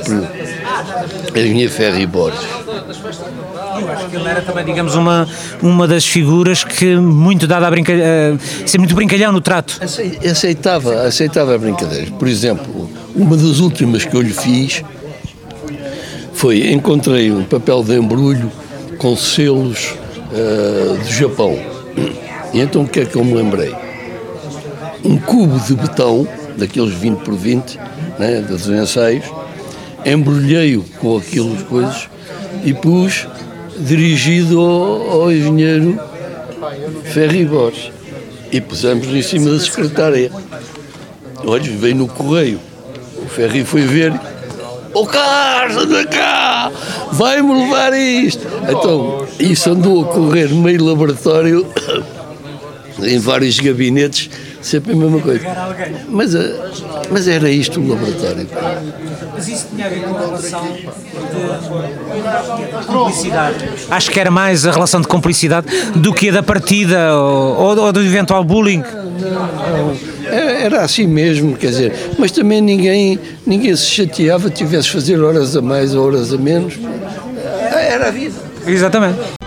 próprio Ferri Borges. Eu acho que ele era também, digamos, uma, uma das figuras que muito dada a brinca, a ser muito brincalhão no trato. Acei- Aceitava, aceitava brincadeiras. Por exemplo, uma das últimas que eu lhe fiz foi encontrei um papel de embrulho com selos ah, do Japão. E então o que é que eu me lembrei? Um cubo de betão, daqueles 20 por 20, né, dos ensaios, embrulhei-o com aquelas coisas e pus dirigido ao, ao engenheiro Ferri Borges. E pusemos em cima da secretária. Olha, veio no correio. O Ferri foi ver. Ô Carlos, anda cá! Vai-me levar isto! Então, isso andou a correr meio laboratório, em vários gabinetes, sempre a mesma coisa. Mas, eh, mas era isto o laboratório. Mas isso tinha a ver com a relação de cumplicidade. Acho que era mais a relação de cumplicidade do que a da partida ou, ou do eventual bullying. Era, era assim mesmo, quer dizer, mas também ninguém, ninguém se chateava, tivesse de fazer horas a mais ou horas a menos. Era a vida. Exatamente.